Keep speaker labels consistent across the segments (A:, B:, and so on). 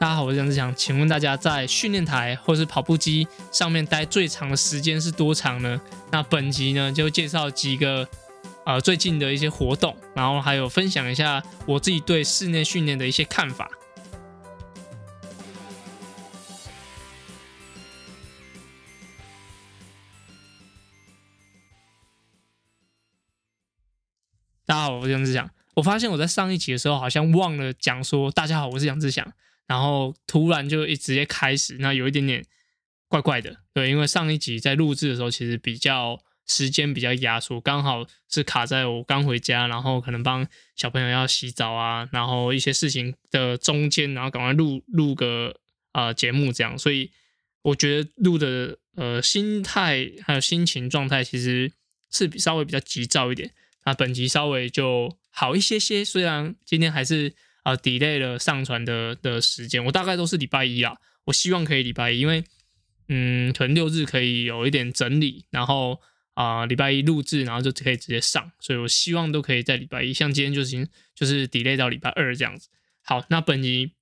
A: 大家好，我是杨志强。请问大家在训练台或是跑步机上面待最长的时间是多长呢？那本集呢就介绍几个呃最近的一些活动，然后还有分享一下我自己对室内训练的一些看法。大家好，我是杨志祥。我发现我在上一集的时候好像忘了讲说，大家好，我是杨志祥。然后突然就一直接开始，那有一点点怪怪的，对，因为上一集在录制的时候，其实比较时间比较压缩，刚好是卡在我刚回家，然后可能帮小朋友要洗澡啊，然后一些事情的中间，然后赶快录录个呃节目这样，所以我觉得录的呃心态还有心情状态其实是比稍微比较急躁一点，那本集稍微就好一些些，虽然今天还是。啊，delay 了上传的的时间，我大概都是礼拜一啊。我希望可以礼拜一，因为嗯，可能六日可以有一点整理，然后啊，礼拜一录制，然后就可以直接上。所以我希望都可以在礼拜一，像今天就行，就是 delay 到礼拜二这样子。好，那本集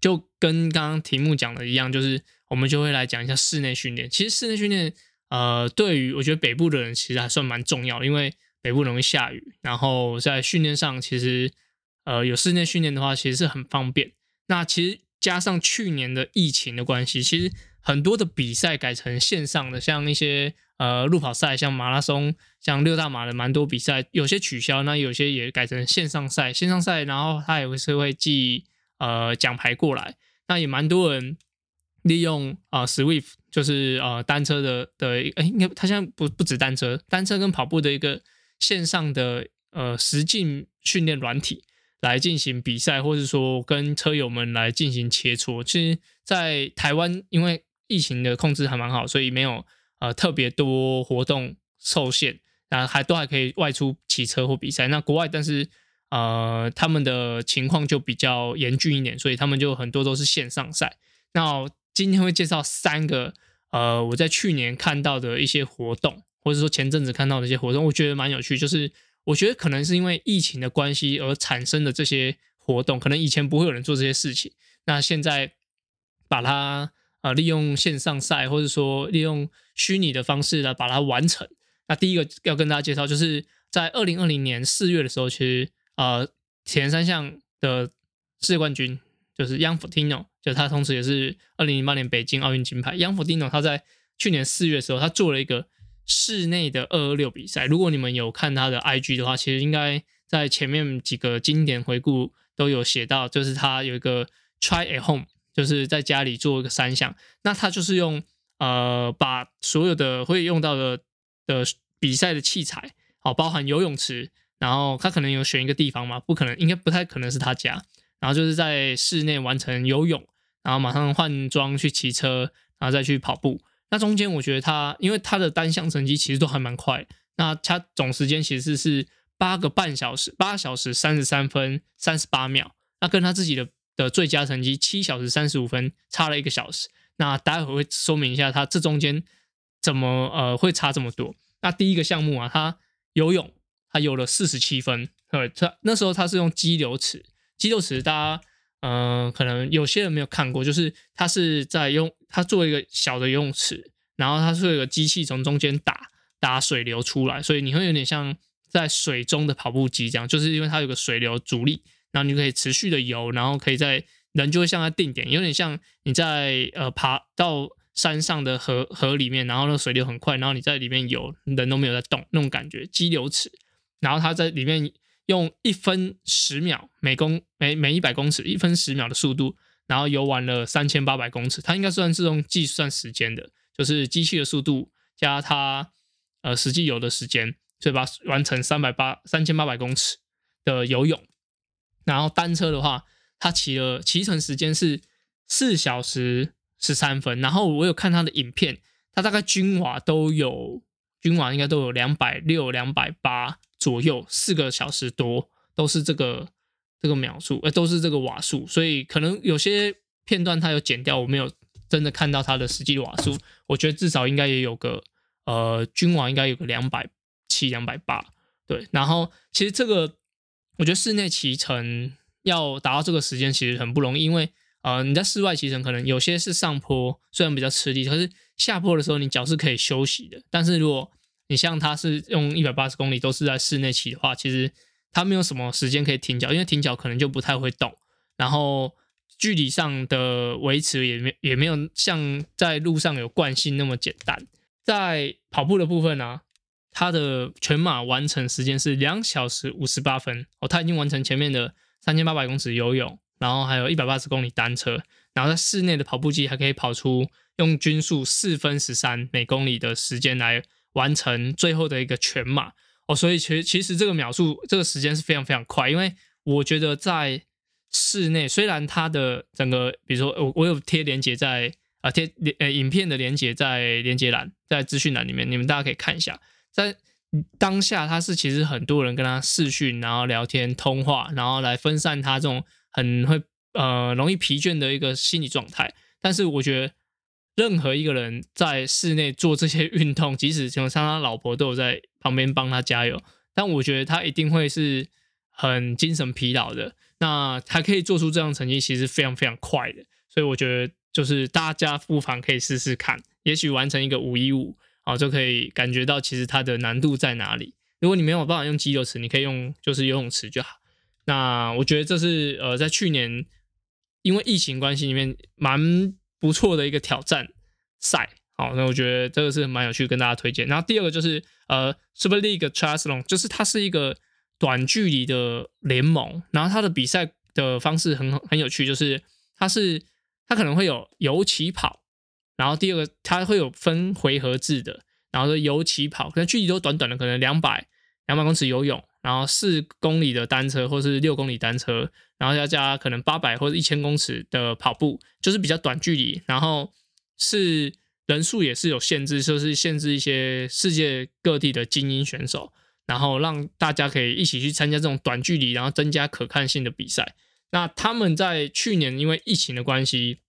A: 就跟刚刚题目讲的一样，就是我们就会来讲一下室内训练。其实室内训练，呃，对于我觉得北部的人其实还算蛮重要，因为北部容易下雨，然后在训练上其实。呃，有室内训练的话，其实是很方便。那其实加上去年的疫情的关系，其实很多的比赛改成线上的，像一些呃路跑赛，像马拉松，像六大马的蛮多比赛，有些取消，那有些也改成线上赛。线上赛，然后他也会是会寄呃奖牌过来。那也蛮多人利用啊，Swift 就是呃单车的的，哎，应该他现在不不止单车，单车跟跑步的一个线上的呃实境训练软体。来进行比赛，或者说跟车友们来进行切磋。其实，在台湾，因为疫情的控制还蛮好，所以没有呃特别多活动受限，然后还都还可以外出骑车或比赛。那国外，但是呃他们的情况就比较严峻一点，所以他们就很多都是线上赛。那今天会介绍三个呃我在去年看到的一些活动，或者说前阵子看到的一些活动，我觉得蛮有趣，就是。我觉得可能是因为疫情的关系而产生的这些活动，可能以前不会有人做这些事情。那现在把它呃利用线上赛，或者说利用虚拟的方式来把它完成。那第一个要跟大家介绍，就是在二零二零年四月的时候，其实呃前三项的世界冠军就是 Young Fortino，就他同时也是二零零八年北京奥运金牌。Young Fortino 他在去年四月的时候，他做了一个。室内的二二六比赛，如果你们有看他的 IG 的话，其实应该在前面几个经典回顾都有写到，就是他有一个 try at home，就是在家里做一个三项。那他就是用呃把所有的会用到的的比赛的器材，好，包含游泳池，然后他可能有选一个地方嘛，不可能，应该不太可能是他家，然后就是在室内完成游泳，然后马上换装去骑车，然后再去跑步。那中间我觉得他，因为他的单项成绩其实都还蛮快，那他总时间其实是八个半小时，八小时三十三分三十八秒，那跟他自己的的最佳成绩七小时三十五分差了一个小时。那待会会说明一下他这中间怎么呃会差这么多。那第一个项目啊，他游泳他游了四十七分，对，他那时候他是用激流池，激流池大家。嗯，可能有些人没有看过，就是他是在用他做一个小的游泳池，然后它是有一个机器从中间打打水流出来，所以你会有点像在水中的跑步机这样，就是因为它有个水流阻力，然后你可以持续的游，然后可以在人就会像在定点，有点像你在呃爬到山上的河河里面，然后那水流很快，然后你在里面游，人都没有在动那种感觉，激流池，然后它在里面。用一分十秒每公每每一百公尺一分十秒的速度，然后游完了三千八百公尺，它应该算是用计算时间的，就是机器的速度加它呃实际游的时间，所以把完成三百八三千八百公尺的游泳。然后单车的话，它骑了骑乘时间是四小时十三分。然后我有看它的影片，它大概均瓦都有均瓦应该都有两百六两百八。左右四个小时多都是这个这个秒数，呃，都是这个瓦数，所以可能有些片段它有剪掉，我没有真的看到它的实际瓦数。我觉得至少应该也有个呃均瓦应该有个两百七两百八，对。然后其实这个我觉得室内骑乘要达到这个时间其实很不容易，因为呃，你在室外骑乘可能有些是上坡，虽然比较吃力，可是下坡的时候你脚是可以休息的。但是如果你像他是用一百八十公里都是在室内骑的话，其实他没有什么时间可以停脚，因为停脚可能就不太会动，然后距离上的维持也没也没有像在路上有惯性那么简单。在跑步的部分呢，他的全马完成时间是两小时五十八分哦，他已经完成前面的三千八百公尺游泳，然后还有一百八十公里单车，然后在室内的跑步机还可以跑出用均速四分十三每公里的时间来。完成最后的一个全马。哦，所以其实其实这个秒数这个时间是非常非常快，因为我觉得在室内，虽然它的整个，比如说我我有贴连接在啊贴连呃影片的连接在连接栏在资讯栏里面，你们大家可以看一下，在当下它是其实很多人跟他视讯，然后聊天通话，然后来分散他这种很会呃容易疲倦的一个心理状态，但是我觉得。任何一个人在室内做这些运动，即使像他老婆都有在旁边帮他加油，但我觉得他一定会是很精神疲劳的。那他可以做出这样成绩，其实非常非常快的。所以我觉得就是大家不妨可以试试看，也许完成一个五一五啊，就可以感觉到其实它的难度在哪里。如果你没有办法用激流池，你可以用就是游泳池就好。那我觉得这是呃在去年因为疫情关系里面蛮。不错的一个挑战赛，好，那我觉得这个是蛮有趣，跟大家推荐。然后第二个就是呃，Super League Triathlon，就是它是一个短距离的联盟，然后它的比赛的方式很很有趣，就是它是它可能会有游起跑，然后第二个它会有分回合制的，然后游起跑，可能距离都短短的，可能两百两百公尺游泳，然后四公里的单车或是六公里单车。然后要加可能八百或者一千公尺的跑步，就是比较短距离。然后是人数也是有限制，就是限制一些世界各地的精英选手，然后让大家可以一起去参加这种短距离，然后增加可看性的比赛。那他们在去年因为疫情的关系，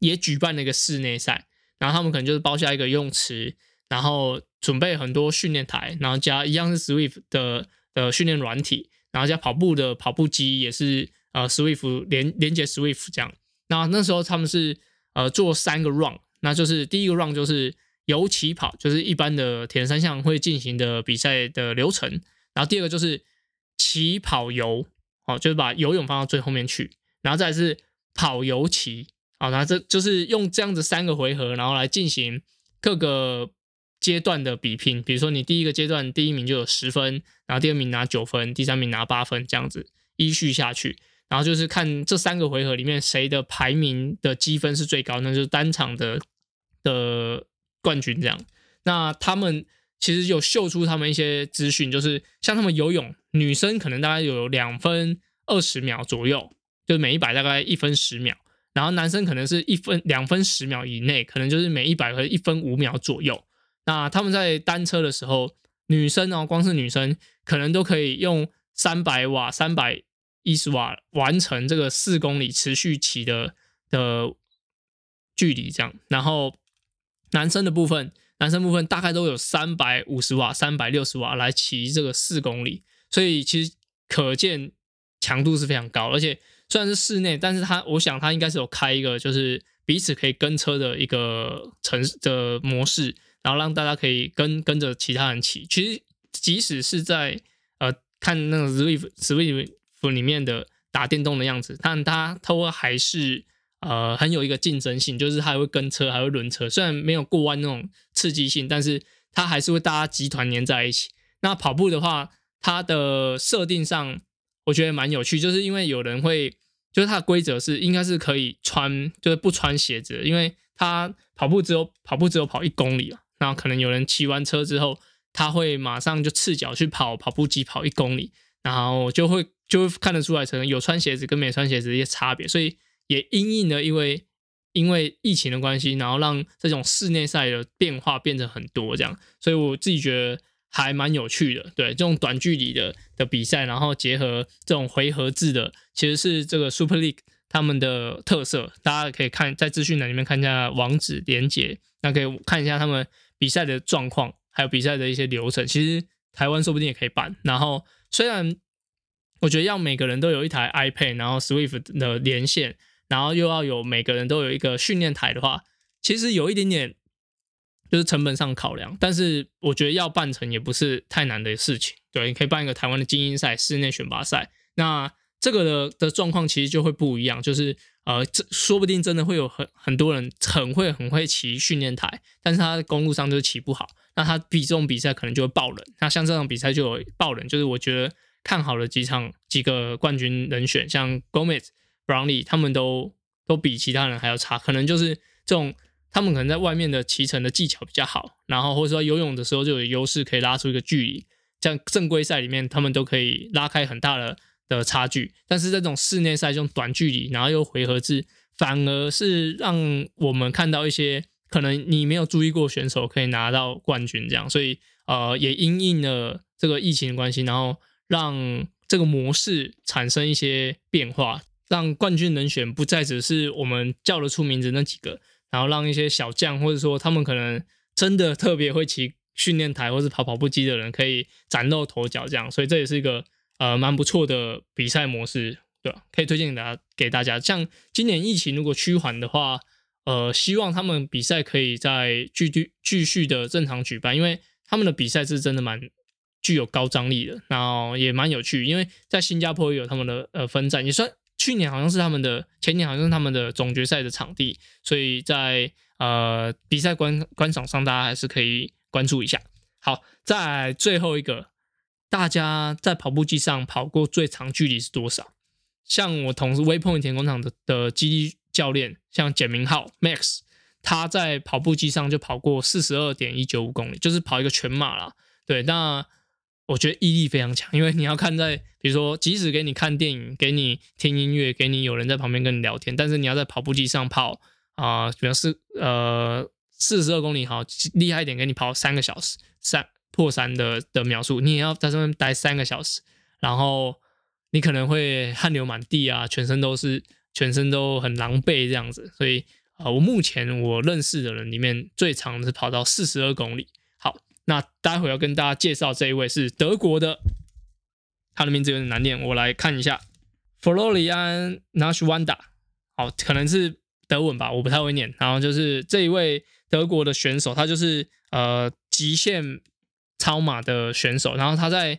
A: 也举办了一个室内赛，然后他们可能就是包下一个游泳池，然后准备很多训练台，然后加一样是 Swift 的的训练软体。然后加跑步的跑步机也是呃，Swift 连连接 Swift 这样。那那时候他们是呃做三个 run，那就是第一个 run 就是游起跑，就是一般的铁人三项会进行的比赛的流程。然后第二个就是起跑游，哦，就是把游泳放到最后面去。然后再是跑游骑，好，那这就是用这样子三个回合，然后来进行各个。阶段的比拼，比如说你第一个阶段第一名就有十分，然后第二名拿九分，第三名拿八分，这样子依序下去，然后就是看这三个回合里面谁的排名的积分是最高，那就是单场的的冠军这样。那他们其实有秀出他们一些资讯，就是像他们游泳，女生可能大概有两分二十秒左右，就是每一百大概一分十秒，然后男生可能是一分两分十秒以内，可能就是每一百和一分五秒左右。那他们在单车的时候，女生哦，光是女生可能都可以用三百瓦、三百一十瓦完成这个四公里持续骑的的距离，这样。然后男生的部分，男生部分大概都有三百五十瓦、三百六十瓦来骑这个四公里，所以其实可见强度是非常高。而且虽然是室内，但是他我想他应该是有开一个就是彼此可以跟车的一个城的模式。然后让大家可以跟跟着其他人骑，其实即使是在呃看那个 Swift Swift 里面的打电动的样子，但它都还是呃很有一个竞争性，就是它会跟车，还会轮车，虽然没有过弯那种刺激性，但是它还是会大家集团粘在一起。那跑步的话，它的设定上我觉得蛮有趣，就是因为有人会，就是它的规则是应该是可以穿，就是不穿鞋子，因为它跑步只有跑步只有跑一公里啊。那可能有人骑完车之后，他会马上就赤脚去跑跑步机跑一公里，然后就会就会看得出来，可能有穿鞋子跟没穿鞋子一些差别。所以也因应的，因为因为疫情的关系，然后让这种室内赛的变化变得很多这样。所以我自己觉得还蛮有趣的。对这种短距离的的比赛，然后结合这种回合制的，其实是这个 Super League 他们的特色。大家可以看在资讯栏里面看一下网址连接，那可以看一下他们。比赛的状况，还有比赛的一些流程，其实台湾说不定也可以办。然后，虽然我觉得要每个人都有一台 iPad，然后 Swift 的连线，然后又要有每个人都有一个训练台的话，其实有一点点就是成本上考量。但是我觉得要办成也不是太难的事情。对，你可以办一个台湾的精英赛、室内选拔赛。那这个的的状况其实就会不一样，就是呃，这说不定真的会有很很多人很会很会骑训练台，但是他在公路上就是骑不好，那他比这种比赛可能就会爆冷。那像这场比赛就有爆冷，就是我觉得看好了几场几个冠军人选，像 Gomez。Brownlee 他们都都比其他人还要差，可能就是这种他们可能在外面的骑乘的技巧比较好，然后或者说游泳的时候就有优势，可以拉出一个距离。像正规赛里面，他们都可以拉开很大的的差距。但是这种室内赛这种短距离，然后又回合制，反而是让我们看到一些可能你没有注意过选手可以拿到冠军这样。所以呃，也因应了这个疫情的关系，然后让这个模式产生一些变化。让冠军人选不再只是我们叫得出名字那几个，然后让一些小将或者说他们可能真的特别会骑训练台或是跑跑步机的人可以崭露头角，这样，所以这也是一个呃蛮不错的比赛模式，对吧？可以推荐给大家给大家。像今年疫情如果趋缓的话，呃，希望他们比赛可以在继续继续的正常举办，因为他们的比赛是真的蛮具有高张力的，然后也蛮有趣，因为在新加坡也有他们的呃分站，也算。去年好像是他们的，前年好像是他们的总决赛的场地，所以在呃比赛观观赏上，大家还是可以关注一下。好，在最后一个，大家在跑步机上跑过最长距离是多少？像我同事微碰田工厂的的基地教练，像简明浩 Max，他在跑步机上就跑过四十二点一九五公里，就是跑一个全马了。对，那。我觉得毅力非常强，因为你要看在，比如说，即使给你看电影，给你听音乐，给你有人在旁边跟你聊天，但是你要在跑步机上跑啊，比如是呃四十二公里，好厉害一点，给你跑三个小时，三破三的的描述，你也要在上面待三个小时，然后你可能会汗流满地啊，全身都是全身都很狼狈这样子，所以啊，我目前我认识的人里面最长是跑到四十二公里。好那待会要跟大家介绍这一位是德国的，他的名字有点难念，我来看一下，Florian Naschwanda，好，可能是德文吧，我不太会念。然后就是这一位德国的选手，他就是呃极限超马的选手，然后他在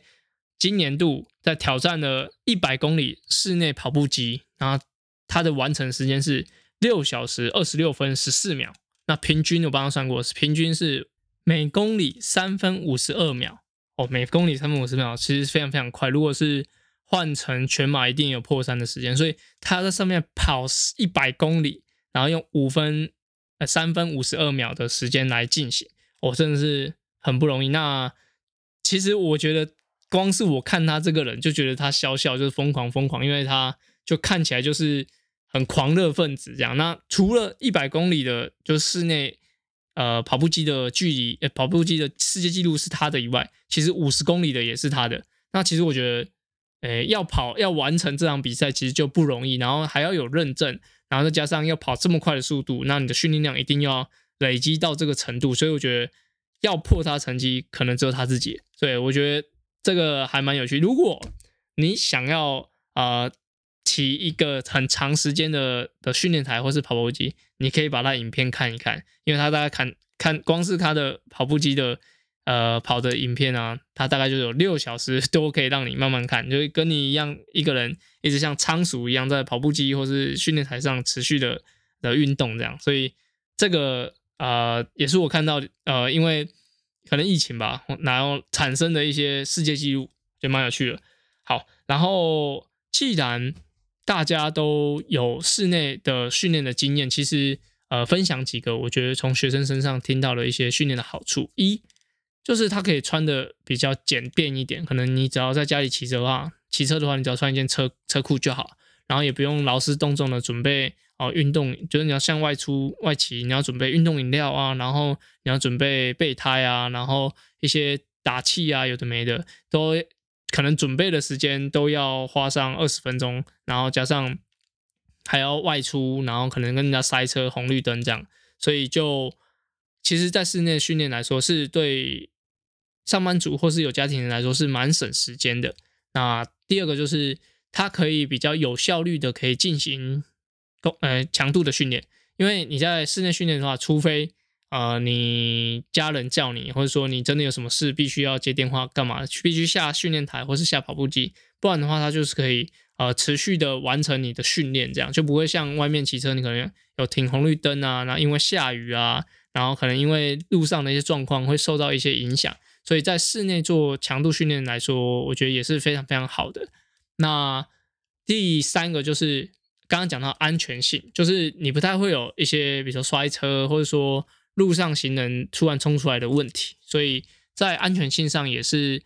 A: 今年度在挑战了一百公里室内跑步机，然后他的完成时间是六小时二十六分十四秒，那平均我帮他算过是，平均是。每公里三分五十二秒哦，每公里三分五十秒，其实非常非常快。如果是换成全马，一定有破三的时间。所以他在上面跑一百公里，然后用五分呃三分五十二秒的时间来进行，我真的是很不容易。那其实我觉得，光是我看他这个人，就觉得他笑笑就是疯狂疯狂，因为他就看起来就是很狂热分子这样。那除了一百公里的，就室内。呃，跑步机的距离，呃，跑步机的世界纪录是他的以外，其实五十公里的也是他的。那其实我觉得，诶，要跑要完成这场比赛其实就不容易，然后还要有认证，然后再加上要跑这么快的速度，那你的训练量一定要累积到这个程度。所以我觉得要破他成绩，可能只有他自己。所以我觉得这个还蛮有趣。如果你想要啊。骑一个很长时间的的训练台或是跑步机，你可以把它影片看一看，因为他大概看看光是他的跑步机的呃跑的影片啊，他大概就有六小时 都可以让你慢慢看，就跟你一样一个人一直像仓鼠一样在跑步机或是训练台上持续的的运动这样，所以这个呃也是我看到呃因为可能疫情吧，然后产生的一些世界纪录，就蛮有趣的。好，然后既然大家都有室内的训练的经验，其实呃，分享几个我觉得从学生身上听到了一些训练的好处。一就是他可以穿的比较简便一点，可能你只要在家里骑车的话，骑车的话，你只要穿一件车车裤就好，然后也不用劳师动众的准备哦运动，就是你要向外出外骑，你要准备运动饮料啊，然后你要准备备胎啊，然后一些打气啊，有的没的都。可能准备的时间都要花上二十分钟，然后加上还要外出，然后可能跟人家塞车、红绿灯这样，所以就其实，在室内训练来说，是对上班族或是有家庭人来说是蛮省时间的。那第二个就是它可以比较有效率的可以进行动呃强度的训练，因为你在室内训练的话，除非呃你家人叫你，或者说你真的有什么事必须要接电话干嘛，必须下训练台或是下跑步机，不然的话，它就是可以呃持续的完成你的训练，这样就不会像外面骑车，你可能有停红绿灯啊，然后因为下雨啊，然后可能因为路上的一些状况会受到一些影响。所以在室内做强度训练来说，我觉得也是非常非常好的。那第三个就是刚刚讲到安全性，就是你不太会有一些，比如说摔车，或者说路上行人突然冲出来的问题。所以在安全性上也是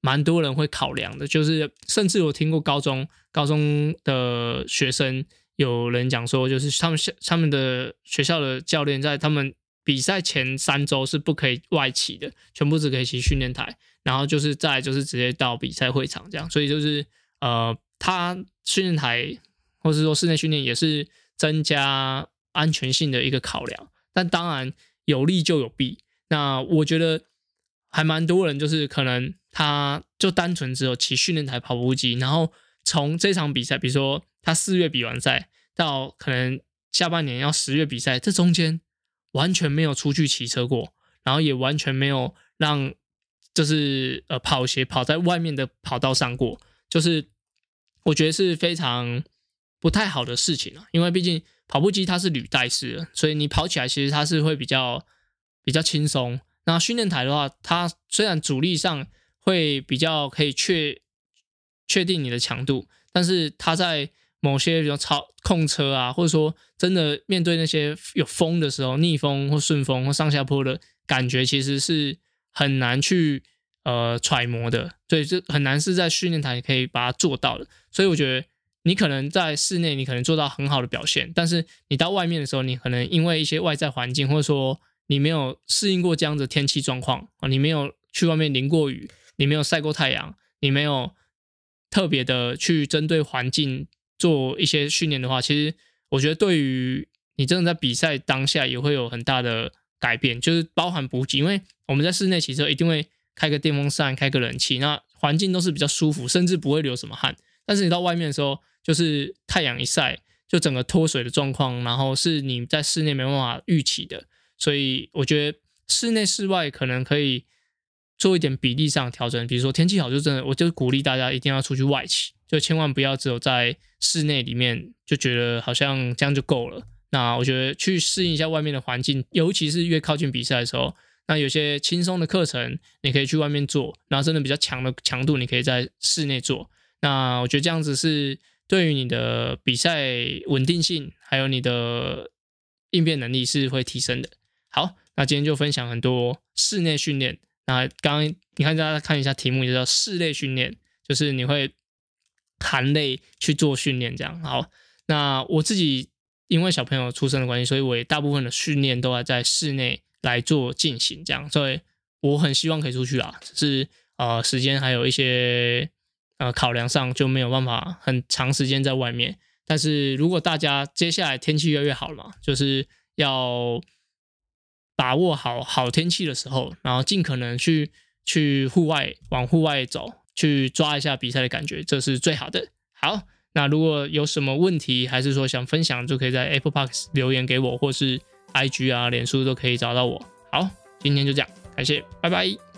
A: 蛮多人会考量的。就是甚至我听过高中高中的学生有人讲说，就是他们他们的学校的教练在他们。比赛前三周是不可以外骑的，全部只可以骑训练台，然后就是再就是直接到比赛会场这样，所以就是呃，他训练台或者说室内训练也是增加安全性的一个考量，但当然有利就有弊。那我觉得还蛮多人就是可能他就单纯只有骑训练台跑步机，然后从这场比赛，比如说他四月比完赛到可能下半年要十月比赛，这中间。完全没有出去骑车过，然后也完全没有让就是呃跑鞋跑在外面的跑道上过，就是我觉得是非常不太好的事情啊。因为毕竟跑步机它是履带式的，所以你跑起来其实它是会比较比较轻松。那训练台的话，它虽然阻力上会比较可以确确定你的强度，但是它在某些比如超控车啊，或者说真的面对那些有风的时候，逆风或顺风或上下坡的感觉，其实是很难去呃揣摩的。所以这很难是在训练台可以把它做到的。所以我觉得你可能在室内你可能做到很好的表现，但是你到外面的时候，你可能因为一些外在环境，或者说你没有适应过这样的天气状况啊，你没有去外面淋过雨，你没有晒过太阳，你没有特别的去针对环境。做一些训练的话，其实我觉得对于你真的在比赛当下也会有很大的改变，就是包含补给，因为我们在室内骑车一定会开个电风扇、开个冷气，那环境都是比较舒服，甚至不会流什么汗。但是你到外面的时候，就是太阳一晒，就整个脱水的状况，然后是你在室内没办法预期的。所以我觉得室内室外可能可以做一点比例上调整，比如说天气好，就真的我就鼓励大家一定要出去外骑。就千万不要只有在室内里面就觉得好像这样就够了。那我觉得去适应一下外面的环境，尤其是越靠近比赛的时候，那有些轻松的课程你可以去外面做，然后真的比较强的强度你可以在室内做。那我觉得这样子是对于你的比赛稳定性还有你的应变能力是会提升的。好，那今天就分享很多室内训练。那刚刚你看大家看一下题目，就叫室内训练，就是你会。含泪去做训练，这样好。那我自己因为小朋友出生的关系，所以我也大部分的训练都要在室内来做进行，这样。所以我很希望可以出去啊，只是呃时间还有一些呃考量上就没有办法很长时间在外面。但是如果大家接下来天气越来越好了嘛，就是要把握好好天气的时候，然后尽可能去去户外往户外走。去抓一下比赛的感觉，这是最好的。好，那如果有什么问题，还是说想分享，就可以在 Apple Park 留言给我，或是 IG 啊、脸书都可以找到我。好，今天就这样，感谢，拜拜。